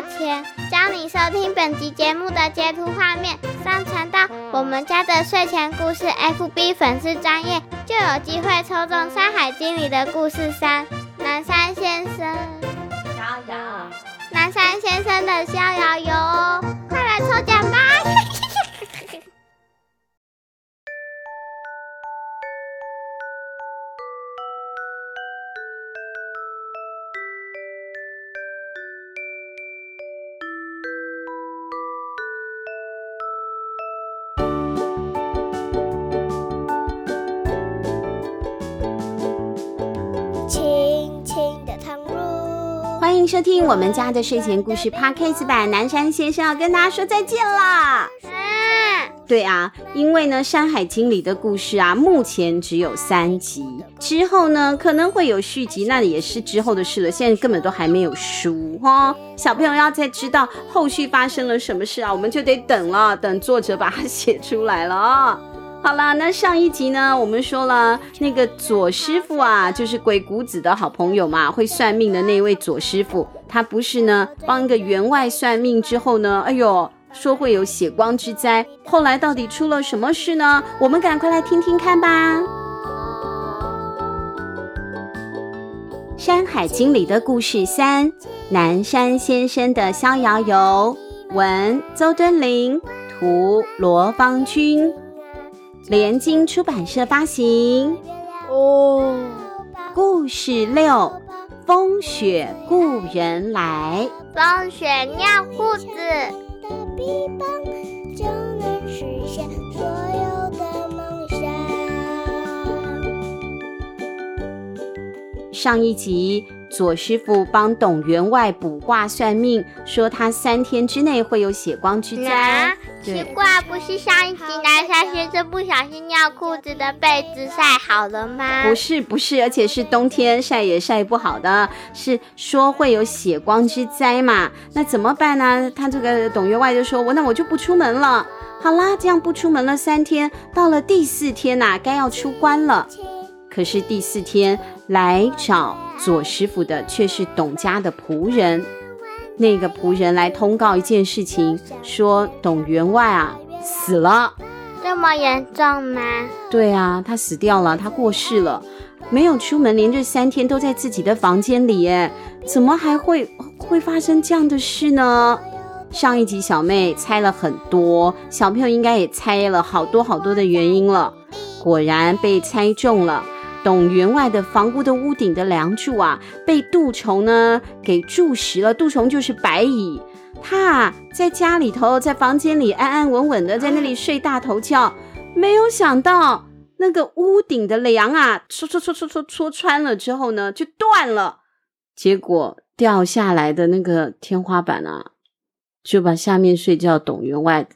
花钱，将你收听本集节目的截图画面上传到我们家的睡前故事 FB 粉丝专页，就有机会抽中《山海经》里的故事三《南山先生》逍遥，南山先生的逍遥游哦，快来抽奖吧！收听我们家的睡前故事 Podcast 版。南山先生要跟大家说再见啦！对啊，因为呢，《山海经》里的故事啊，目前只有三集，之后呢可能会有续集，那也是之后的事了。现在根本都还没有书哈，小朋友要再知道后续发生了什么事啊，我们就得等了，等作者把它写出来了啊。好了，那上一集呢，我们说了那个左师傅啊，就是鬼谷子的好朋友嘛，会算命的那位左师傅，他不是呢帮一个员外算命之后呢，哎呦，说会有血光之灾，后来到底出了什么事呢？我们赶快来听听看吧，《山海经》里的故事三：南山先生的逍遥游，文邹敦麟，图罗芳君。联经出版社发行。哦，故事六：风雪故人来。风雪尿裤子。上一集。左师傅帮董员外卜卦算命，说他三天之内会有血光之灾。啊、奇怪，不是上一集南山先生不小心尿裤子的被子晒好了吗？不是，不是，而且是冬天晒也晒不好的，是说会有血光之灾嘛？那怎么办呢？他这个董员外就说：“我那我就不出门了。”好啦，这样不出门了三天，到了第四天呐、啊，该要出关了。可是第四天来找左师傅的却是董家的仆人，那个仆人来通告一件事情，说董员外啊死了，这么严重吗？对啊，他死掉了，他过世了，没有出门，连着三天都在自己的房间里，哎，怎么还会会发生这样的事呢？上一集小妹猜了很多，小朋友应该也猜了好多好多的原因了，果然被猜中了。董员外的房屋的屋顶的梁柱啊，被蠹虫呢给蛀蚀了。蠹虫就是白蚁，他啊在家里头，在房间里安安稳稳的在那里睡大头觉，没有想到那个屋顶的梁啊，戳戳戳戳戳戳穿了之后呢，就断了。结果掉下来的那个天花板啊，就把下面睡觉董员外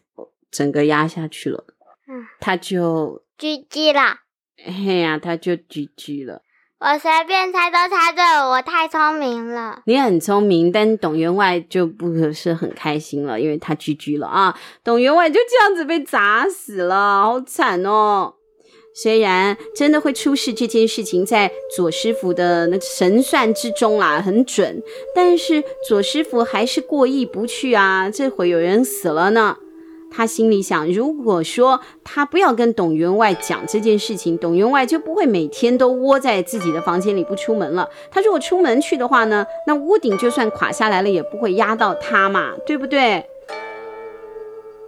整个压下去了。嗯，他就狙击了。嘿呀、啊，他就居居了。我随便猜都猜对了，我太聪明了。你很聪明，但董员外就不是很开心了，因为他居居了啊。董员外就这样子被砸死了，好惨哦。虽然真的会出事这件事情在左师傅的那神算之中啦，很准，但是左师傅还是过意不去啊。这回有人死了呢。他心里想：如果说他不要跟董员外讲这件事情，董员外就不会每天都窝在自己的房间里不出门了。他如果出门去的话呢，那屋顶就算垮下来了，也不会压到他嘛，对不对？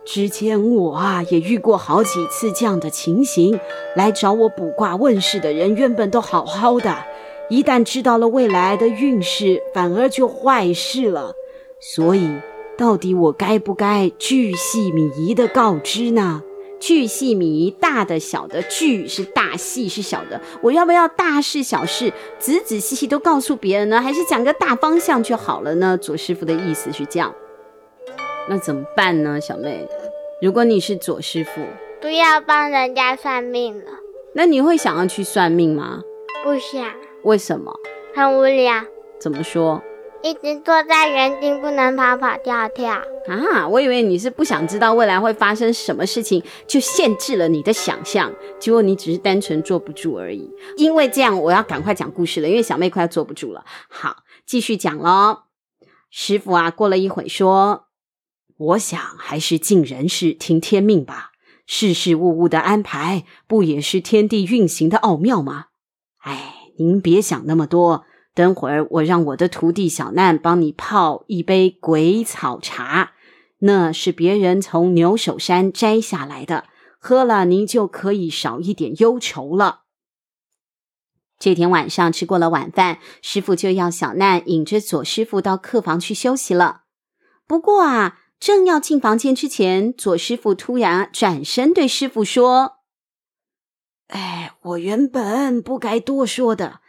之前我啊也遇过好几次这样的情形，来找我卜卦问事的人原本都好好的，一旦知道了未来的运势，反而就坏事了。所以。到底我该不该巨细靡遗的告知呢？巨细靡遗，大的小的，巨是大，细是小的。我要不要大事小事仔仔细细都告诉别人呢？还是讲个大方向就好了呢？左师傅的意思是这样，那怎么办呢？小妹，如果你是左师傅，不要帮人家算命了。那你会想要去算命吗？不想。为什么？很无聊。怎么说？一直坐在原地不能跑跑跳跳啊！我以为你是不想知道未来会发生什么事情，就限制了你的想象。结果你只是单纯坐不住而已。因为这样，我要赶快讲故事了，因为小妹快要坐不住了。好，继续讲喽。师傅啊，过了一会说：“我想还是尽人事，听天命吧。事事物物的安排，不也是天地运行的奥妙吗？哎，您别想那么多。等会儿我让我的徒弟小难帮你泡一杯鬼草茶，那是别人从牛首山摘下来的，喝了您就可以少一点忧愁了。”这天晚上吃过了晚饭，师傅就要小难引着左师傅到客房去休息了。不过啊，正要进房间之前，左师傅突然转身对师傅说：“哎，我原本不该多说的，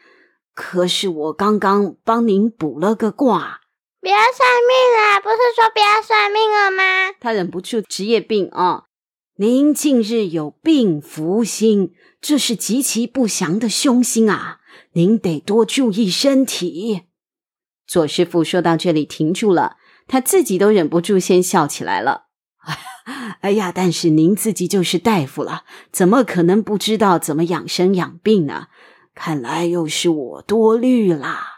可是我刚刚帮您卜了个卦。”不要算命了，不是说不要算命了吗？他忍不住职业病啊、哦！您近日有病福星。这是极其不祥的凶星啊！您得多注意身体。左师傅说到这里停住了，他自己都忍不住先笑起来了。哎呀，但是您自己就是大夫了，怎么可能不知道怎么养生养病呢？看来又是我多虑啦。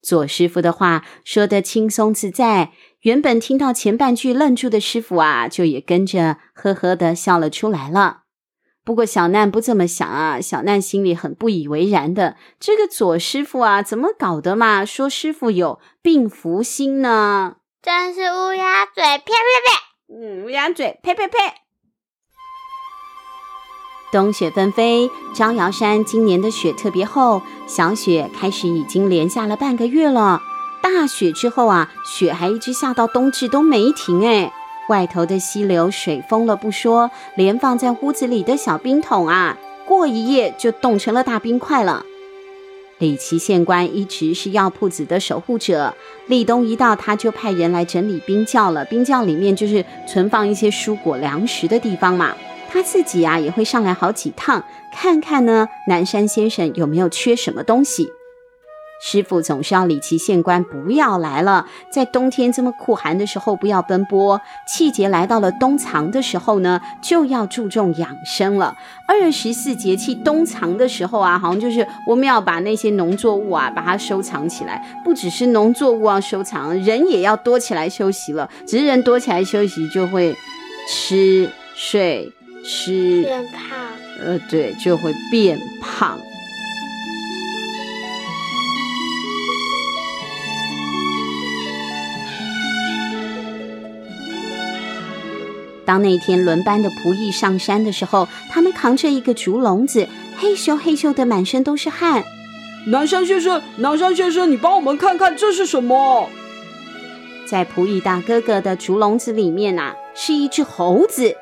左师傅的话说得轻松自在，原本听到前半句愣住的师傅啊，就也跟着呵呵的笑了出来了。不过小难不这么想啊，小难心里很不以为然的。这个左师傅啊，怎么搞的嘛？说师傅有病福星呢？真是乌鸦嘴，呸呸呸！嗯，乌鸦嘴，呸呸呸！冬雪纷飞，招摇山今年的雪特别厚，小雪开始已经连下了半个月了。大雪之后啊，雪还一直下到冬至都没停哎。外头的溪流水封了不说，连放在屋子里的小冰桶啊，过一夜就冻成了大冰块了。李琦县官一直是药铺子的守护者，立冬一到，他就派人来整理冰窖了。冰窖里面就是存放一些蔬果粮食的地方嘛。他自己啊也会上来好几趟，看看呢南山先生有没有缺什么东西。师傅总是要李琦县官不要来了，在冬天这么酷寒的时候不要奔波。气节来到了冬藏的时候呢，就要注重养生了。二十四节气冬藏的时候啊，好像就是我们要把那些农作物啊，把它收藏起来。不只是农作物要收藏，人也要多起来休息了。只是人多起来休息，就会吃睡吃变胖。呃，对，就会变胖。当那天轮班的仆役上山的时候，他们扛着一个竹笼子，嘿咻嘿咻的，满身都是汗。南山先生，南山先生，你帮我们看看这是什么？在仆役大哥哥的竹笼子里面啊，是一只猴子。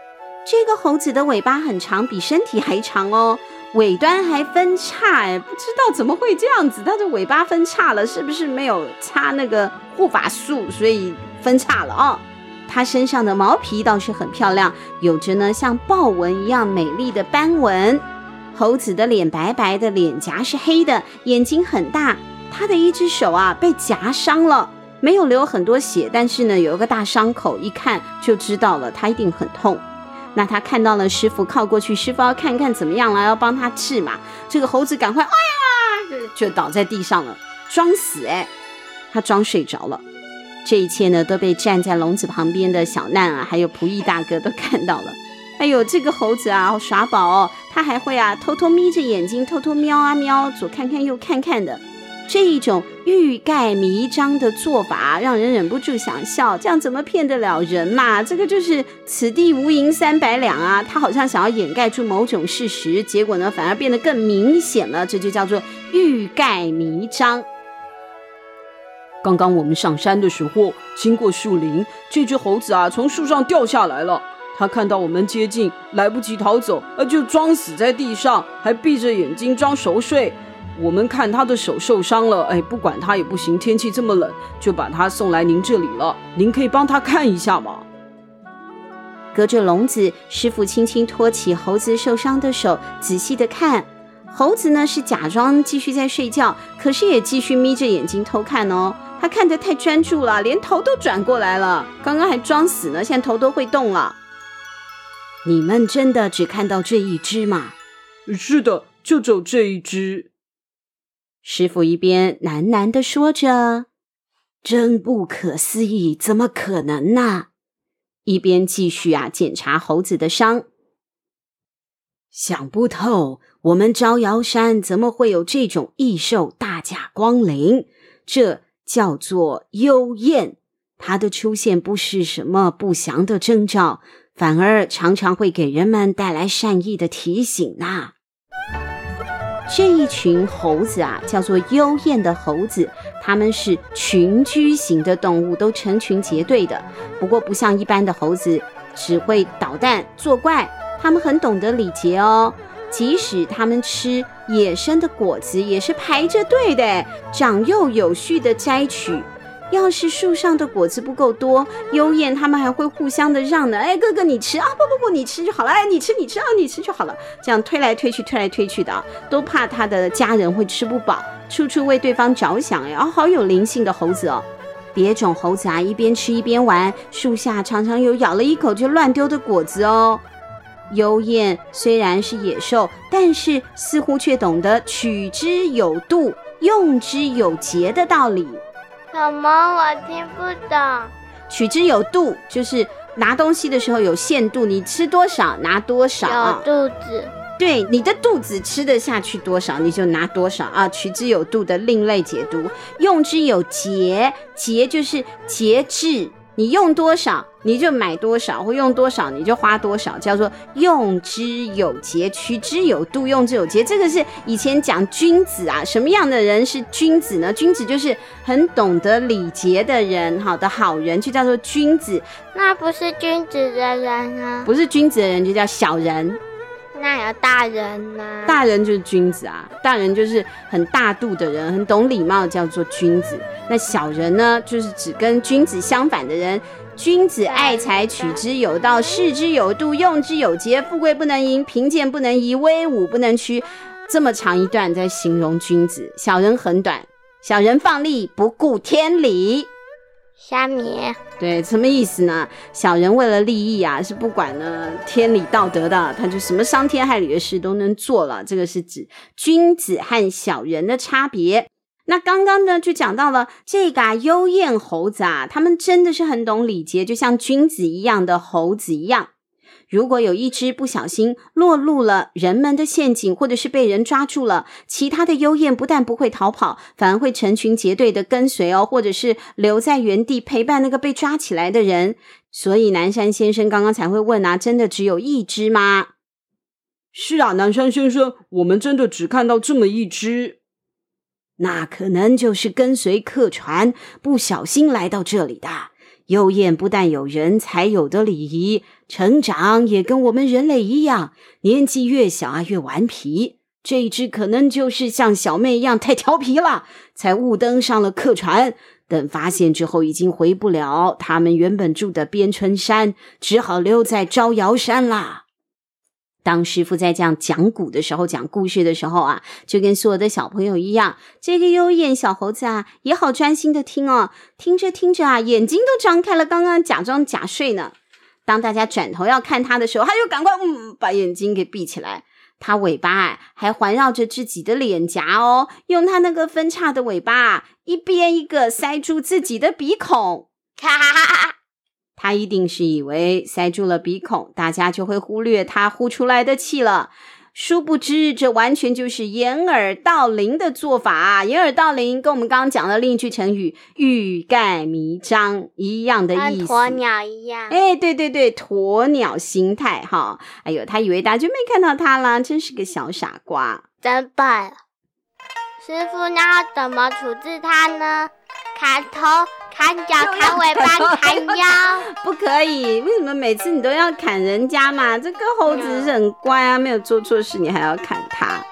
这个猴子的尾巴很长，比身体还长哦，尾端还分叉，哎，不知道怎么会这样子，它的尾巴分叉了，是不是没有擦那个护发素，所以分叉了哦。它身上的毛皮倒是很漂亮，有着呢像豹纹一样美丽的斑纹。猴子的脸白白的，脸颊是黑的，眼睛很大。它的一只手啊被夹伤了，没有流很多血，但是呢有一个大伤口，一看就知道了，它一定很痛。那他看到了师傅靠过去，师傅要看看怎么样了，要帮他治嘛。这个猴子赶快，哎呀，就倒在地上了，装死哎，他装睡着了。这一切呢，都被站在笼子旁边的小难啊，还有仆役大哥都看到了。哎呦，这个猴子啊，耍宝哦，他还会啊，偷偷眯着眼睛，偷偷瞄啊瞄，左看看右看看的。这一种欲盖弥彰的做法，让人忍不住想笑。这样怎么骗得了人嘛？这个就是此地无银三百两啊！他好像想要掩盖住某种事实，结果呢，反而变得更明显了。这就叫做欲盖弥彰。刚刚我们上山的时候，经过树林，这只猴子啊从树上掉下来了。他看到我们接近，来不及逃走，呃，就装死在地上，还闭着眼睛装熟睡。我们看他的手受伤了，哎，不管他也不行，天气这么冷，就把他送来您这里了。您可以帮他看一下吗？隔着笼子，师傅轻轻托起猴子受伤的手，仔细的看。猴子呢是假装继续在睡觉，可是也继续眯着眼睛偷看哦。他看得太专注了，连头都转过来了。刚刚还装死呢，现在头都会动了。你们真的只看到这一只吗？是的，就走这一只。师傅一边喃喃地说着：“真不可思议，怎么可能呢？一边继续啊检查猴子的伤，想不透，我们招摇山怎么会有这种异兽大驾光临？这叫做幽燕，它的出现不是什么不祥的征兆，反而常常会给人们带来善意的提醒呐、这一群猴子啊，叫做幽燕的猴子，它们是群居型的动物，都成群结队的。不过，不像一般的猴子只会捣蛋作怪，它们很懂得礼节哦。即使它们吃野生的果子，也是排着队的，长幼有序的摘取。要是树上的果子不够多，幽燕他们还会互相的让呢。哎，哥哥你吃啊，不不不，你吃就好了。哎，你吃你吃啊，你吃就好了。这样推来推去，推来推去的，都怕他的家人会吃不饱，处处为对方着想。哎，啊，好有灵性的猴子哦。别种猴子啊，一边吃一边玩，树下常常有咬了一口就乱丢的果子哦。幽燕虽然是野兽，但是似乎却懂得取之有度、用之有节的道理。什么？我听不懂。取之有度，就是拿东西的时候有限度，你吃多少拿多少。有肚子。对，你的肚子吃得下去多少，你就拿多少啊。取之有度的另类解读，用之有节，节就是节制。你用多少，你就买多少；或用多少，你就花多少，叫做用之有节，取之有度，用之有节。这个是以前讲君子啊，什么样的人是君子呢？君子就是很懂得礼节的人，好的好人就叫做君子。那不是君子的人呢？不是君子的人就叫小人。那要大人呢？大人就是君子啊，大人就是很大度的人，很懂礼貌，叫做君子。那小人呢，就是只跟君子相反的人。君子爱财，取之有道，视之有度，用之有节。富贵不能淫，贫贱不能移，威武不能屈。这么长一段在形容君子，小人很短，小人放力不顾天理。虾米？对，什么意思呢？小人为了利益啊，是不管呢天理道德的，他就什么伤天害理的事都能做了。这个是指君子和小人的差别。那刚刚呢，就讲到了这个啊，幽燕猴子啊，他们真的是很懂礼节，就像君子一样的猴子一样。如果有一只不小心落入了人们的陷阱，或者是被人抓住了，其他的幽燕不但不会逃跑，反而会成群结队的跟随哦，或者是留在原地陪伴那个被抓起来的人。所以南山先生刚刚才会问啊，真的只有一只吗？是啊，南山先生，我们真的只看到这么一只。那可能就是跟随客船不小心来到这里的。幽燕不但有人才有的礼仪，成长也跟我们人类一样，年纪越小啊越顽皮。这一只可能就是像小妹一样太调皮了，才误登上了客船。等发现之后，已经回不了他们原本住的边春山，只好留在招摇山啦。当师傅在这样讲古的时候，讲故事的时候啊，就跟所有的小朋友一样，这个幽燕小猴子啊，也好专心的听哦，听着听着啊，眼睛都张开了，刚刚假装假睡呢。当大家转头要看他的时候，他又赶快嗯，把眼睛给闭起来。他尾巴啊，还环绕着自己的脸颊哦，用他那个分叉的尾巴，一边一个塞住自己的鼻孔，哈哈哈哈。他一定是以为塞住了鼻孔，大家就会忽略他呼出来的气了。殊不知，这完全就是掩耳盗铃的做法。掩耳盗铃跟我们刚刚讲的另一句成语“欲盖弥彰”一样的意思，鸵鸟一样。哎，对对对，鸵鸟心态哈。哎呦，他以为大家就没看到他了，真是个小傻瓜。真笨！师傅，那要怎么处置它呢？砍头？砍脚、砍尾巴、砍腰，不可以！为什么每次你都要砍人家嘛？这个猴子是很乖啊，没有做错事，你还要砍它？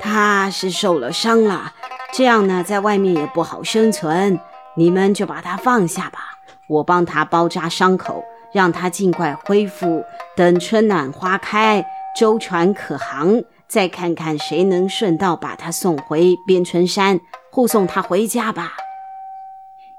它是受了伤了，这样呢，在外面也不好生存。你们就把它放下吧，我帮它包扎伤口，让它尽快恢复。等春暖花开，舟船可航，再看看谁能顺道把他送回边春山，护送他回家吧。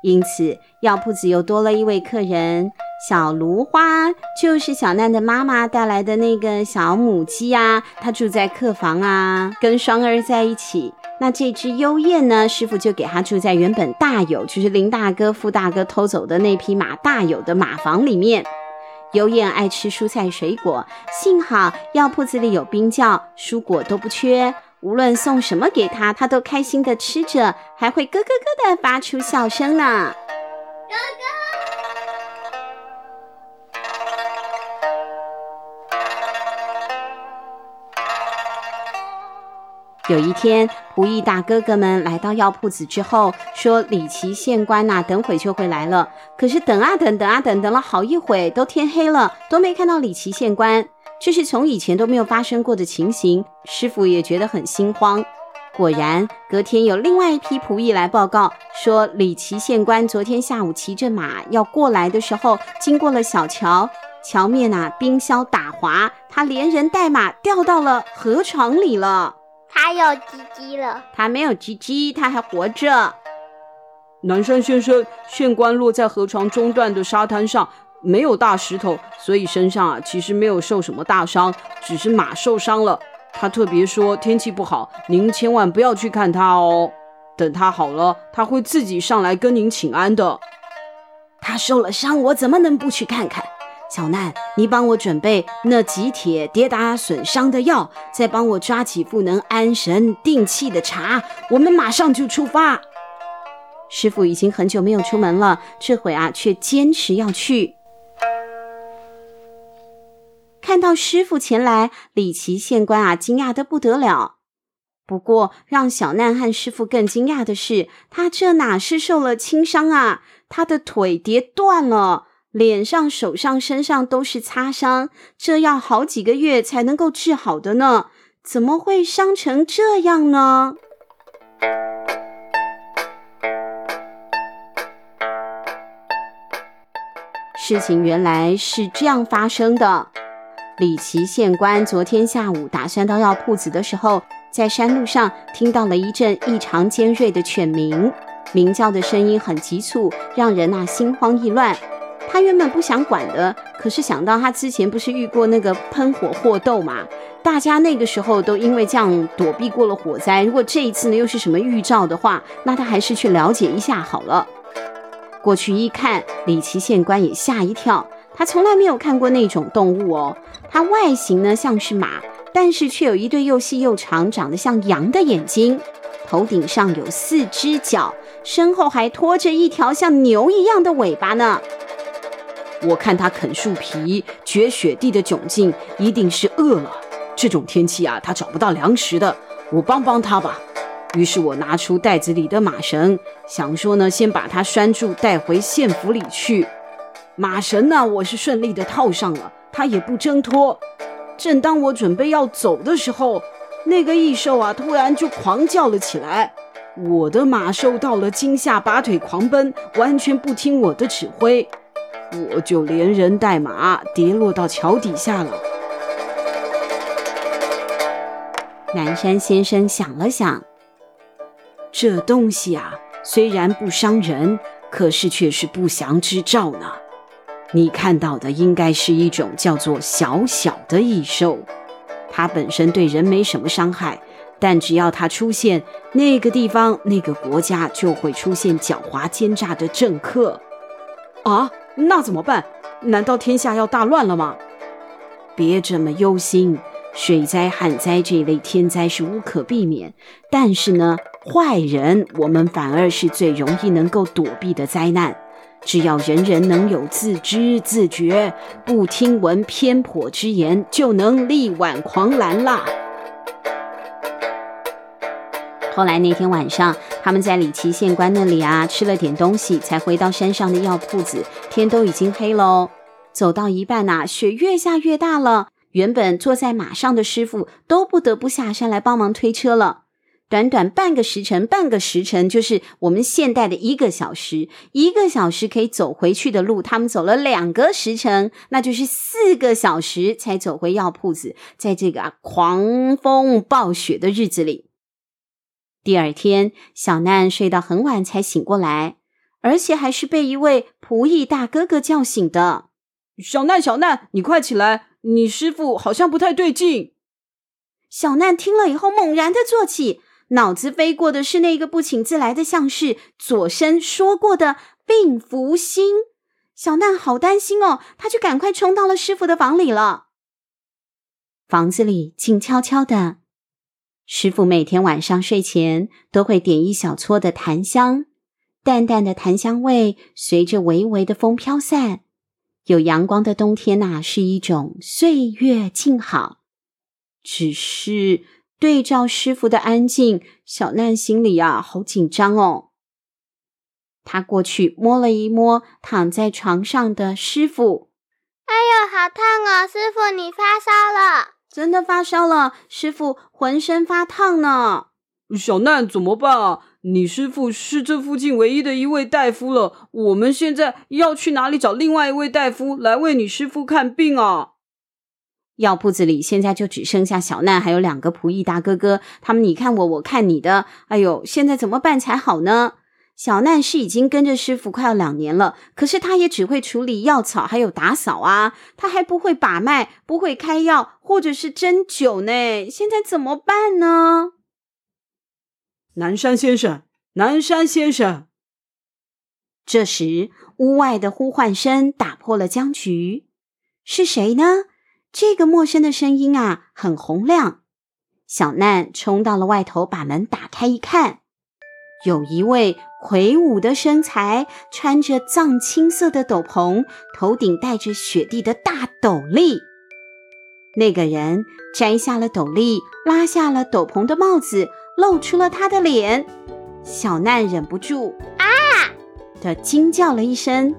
因此，药铺子又多了一位客人。小芦花就是小难的妈妈带来的那个小母鸡啊，它住在客房啊，跟双儿在一起。那这只幽燕呢，师傅就给它住在原本大有，就是林大哥、傅大哥偷走的那匹马大有的马房里面。幽燕爱吃蔬菜水果，幸好药铺子里有冰窖，蔬果都不缺。无论送什么给他，他都开心的吃着，还会咯咯咯的发出笑声呢。哥哥。有一天，仆役大哥哥们来到药铺子之后，说：“李琦县官呐，等会就会来了。”可是等啊等，等啊等，等了好一会，都天黑了，都没看到李琦县官。这是从以前都没有发生过的情形，师傅也觉得很心慌。果然，隔天有另外一批仆役来报告，说李琦县官昨天下午骑着马要过来的时候，经过了小桥，桥面呐冰消打滑，他连人带马掉到了河床里了。他有鸡鸡了，他没有鸡鸡，他还活着。南山先生，县官落在河床中段的沙滩上，没有大石头，所以身上啊其实没有受什么大伤，只是马受伤了。他特别说天气不好，您千万不要去看他哦。等他好了，他会自己上来跟您请安的。他受了伤，我怎么能不去看看？小难，你帮我准备那几帖跌打损伤的药，再帮我抓几副能安神定气的茶，我们马上就出发。师傅已经很久没有出门了，这回啊却坚持要去。看到师傅前来，李琦县官啊惊讶的不得了。不过让小难和师傅更惊讶的是，他这哪是受了轻伤啊，他的腿跌断了。脸上、手上、身上都是擦伤，这要好几个月才能够治好的呢，怎么会伤成这样呢？事情原来是这样发生的。李琦县官昨天下午打算到药铺子的时候，在山路上听到了一阵异常尖锐的犬鸣，鸣叫的声音很急促，让人呐心慌意乱。他原本不想管的，可是想到他之前不是遇过那个喷火祸斗嘛，大家那个时候都因为这样躲避过了火灾。如果这一次呢又是什么预兆的话，那他还是去了解一下好了。过去一看，李琦县官也吓一跳，他从来没有看过那种动物哦。它外形呢像是马，但是却有一对又细又长、长得像羊的眼睛，头顶上有四只脚，身后还拖着一条像牛一样的尾巴呢。我看他啃树皮、掘雪地的窘境，一定是饿了。这种天气啊，他找不到粮食的。我帮帮他吧。于是我拿出袋子里的马绳，想说呢，先把它拴住，带回县府里去。马绳呢，我是顺利的套上了，他也不挣脱。正当我准备要走的时候，那个异兽啊，突然就狂叫了起来。我的马受到了惊吓，拔腿狂奔，完全不听我的指挥。我就连人带马跌落到桥底下了。南山先生想了想，这东西啊，虽然不伤人，可是却是不祥之兆呢。你看到的应该是一种叫做小小的异兽，它本身对人没什么伤害，但只要它出现，那个地方、那个国家就会出现狡猾奸诈的政客。啊！那怎么办？难道天下要大乱了吗？别这么忧心，水灾、旱灾这类天灾是无可避免。但是呢，坏人我们反而是最容易能够躲避的灾难。只要人人能有自知自觉，不听闻偏颇之言，就能力挽狂澜啦。后来那天晚上，他们在李琦县官那里啊吃了点东西，才回到山上的药铺子。天都已经黑喽，走到一半呐，雪越下越大了。原本坐在马上的师傅都不得不下山来帮忙推车了。短短半个时辰，半个时辰就是我们现代的一个小时，一个小时可以走回去的路，他们走了两个时辰，那就是四个小时才走回药铺子。在这个啊狂风暴雪的日子里。第二天，小难睡到很晚才醒过来，而且还是被一位仆役大哥哥叫醒的。小难，小难，你快起来！你师傅好像不太对劲。小难听了以后，猛然的坐起，脑子飞过的是那个不请自来的相士左生说过的病福星。小难好担心哦，他就赶快冲到了师傅的房里了。房子里静悄悄的，师傅每天晚上睡前都会点一小撮的檀香，淡淡的檀香味随着微微的风飘散。有阳光的冬天呐，是一种岁月静好。只是对照师傅的安静，小难心里啊，好紧张哦。他过去摸了一摸躺在床上的师傅，哎呦，好烫哦！师傅，你发烧了？真的发烧了，师傅浑身发烫呢。小难怎么办啊？你师傅是这附近唯一的一位大夫了，我们现在要去哪里找另外一位大夫来为你师傅看病啊？药铺子里现在就只剩下小难还有两个仆役大哥哥，他们你看我，我看你的。哎呦，现在怎么办才好呢？小难是已经跟着师傅快要两年了，可是他也只会处理药草还有打扫啊，他还不会把脉，不会开药或者是针灸呢。现在怎么办呢？南山先生，南山先生。这时，屋外的呼唤声打破了僵局。是谁呢？这个陌生的声音啊，很洪亮。小难冲到了外头，把门打开一看，有一位魁梧的身材，穿着藏青色的斗篷，头顶戴着雪地的大斗笠。那个人摘下了斗笠，拉下了斗篷的帽子。露出了他的脸，小难忍不住啊的惊叫了一声。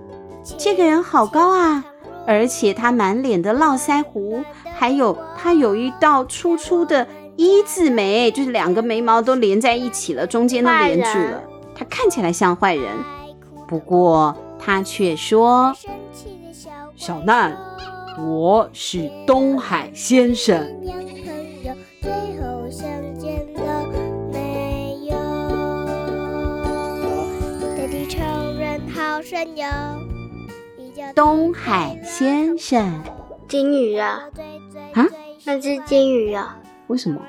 这个人好高啊，而且他满脸的络腮胡，还有他有一道粗粗的一字眉，就是两个眉毛都连在一起了，中间都连住了。他看起来像坏人，不过他却说：“小难，我是东海先生。”东海先生，金鱼啊？啊？那只金鱼啊？为什么？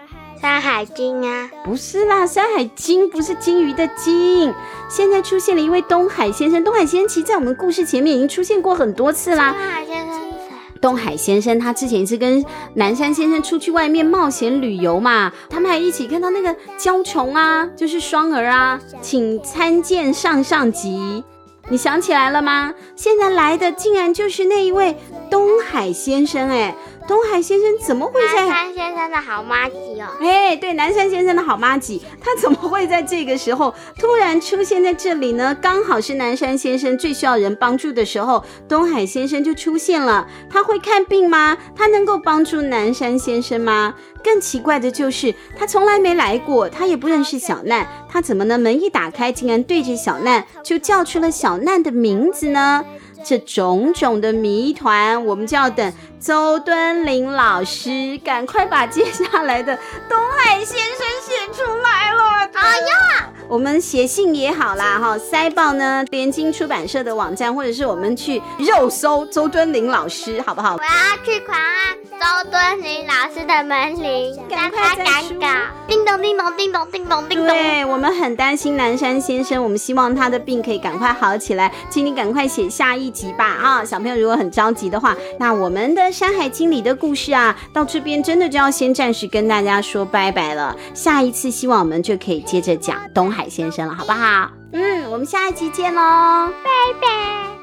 山海经啊？不是啦，山海经不是鲸鱼的鲸。现在出现了一位东海先生，东海先生其实在我们故事前面已经出现过很多次啦。东海先生是谁？东海先生他之前是跟南山先生出去外面冒险旅游嘛，他们还一起看到那个蛟虫啊，就是双儿啊，请参见上上集。你想起来了吗？现在来的竟然就是那一位东海先生哎！东海先生怎么会在？南山先生的好妈吉哦！哎，对，南山先生的好妈吉，他怎么会在这个时候突然出现在这里呢？刚好是南山先生最需要人帮助的时候，东海先生就出现了。他会看病吗？他能够帮助南山先生吗？更奇怪的就是，他从来没来过，他也不认识小难，他怎么呢？门一打开，竟然对着小难就叫出了小难的名字呢？这种种的谜团，我们就要等周敦林老师赶快把接下来的东海先生写出来了。哎呀，我们写信也好啦，哈，塞报呢，联经出版社的网站，或者是我们去肉搜周敦林老师，好不好？我要去狂按周敦林老师的门铃，赶快赶稿，叮咚叮咚叮咚叮咚叮咚。对，我们很担心南山先生，我们希望他的病可以赶快好起来，请你赶快写下一集吧，啊，小朋友如果很着急的话，那我们的《山海经》里的故事啊，到这边真的就要先暂时跟大家说拜拜了，下一次希望我们就可以。接着讲东海先生了，好不好？嗯，我们下一集见喽，拜拜，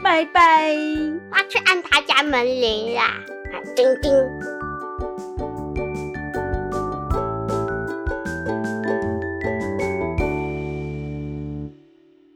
拜拜。我要去按他家门铃啦，叮叮。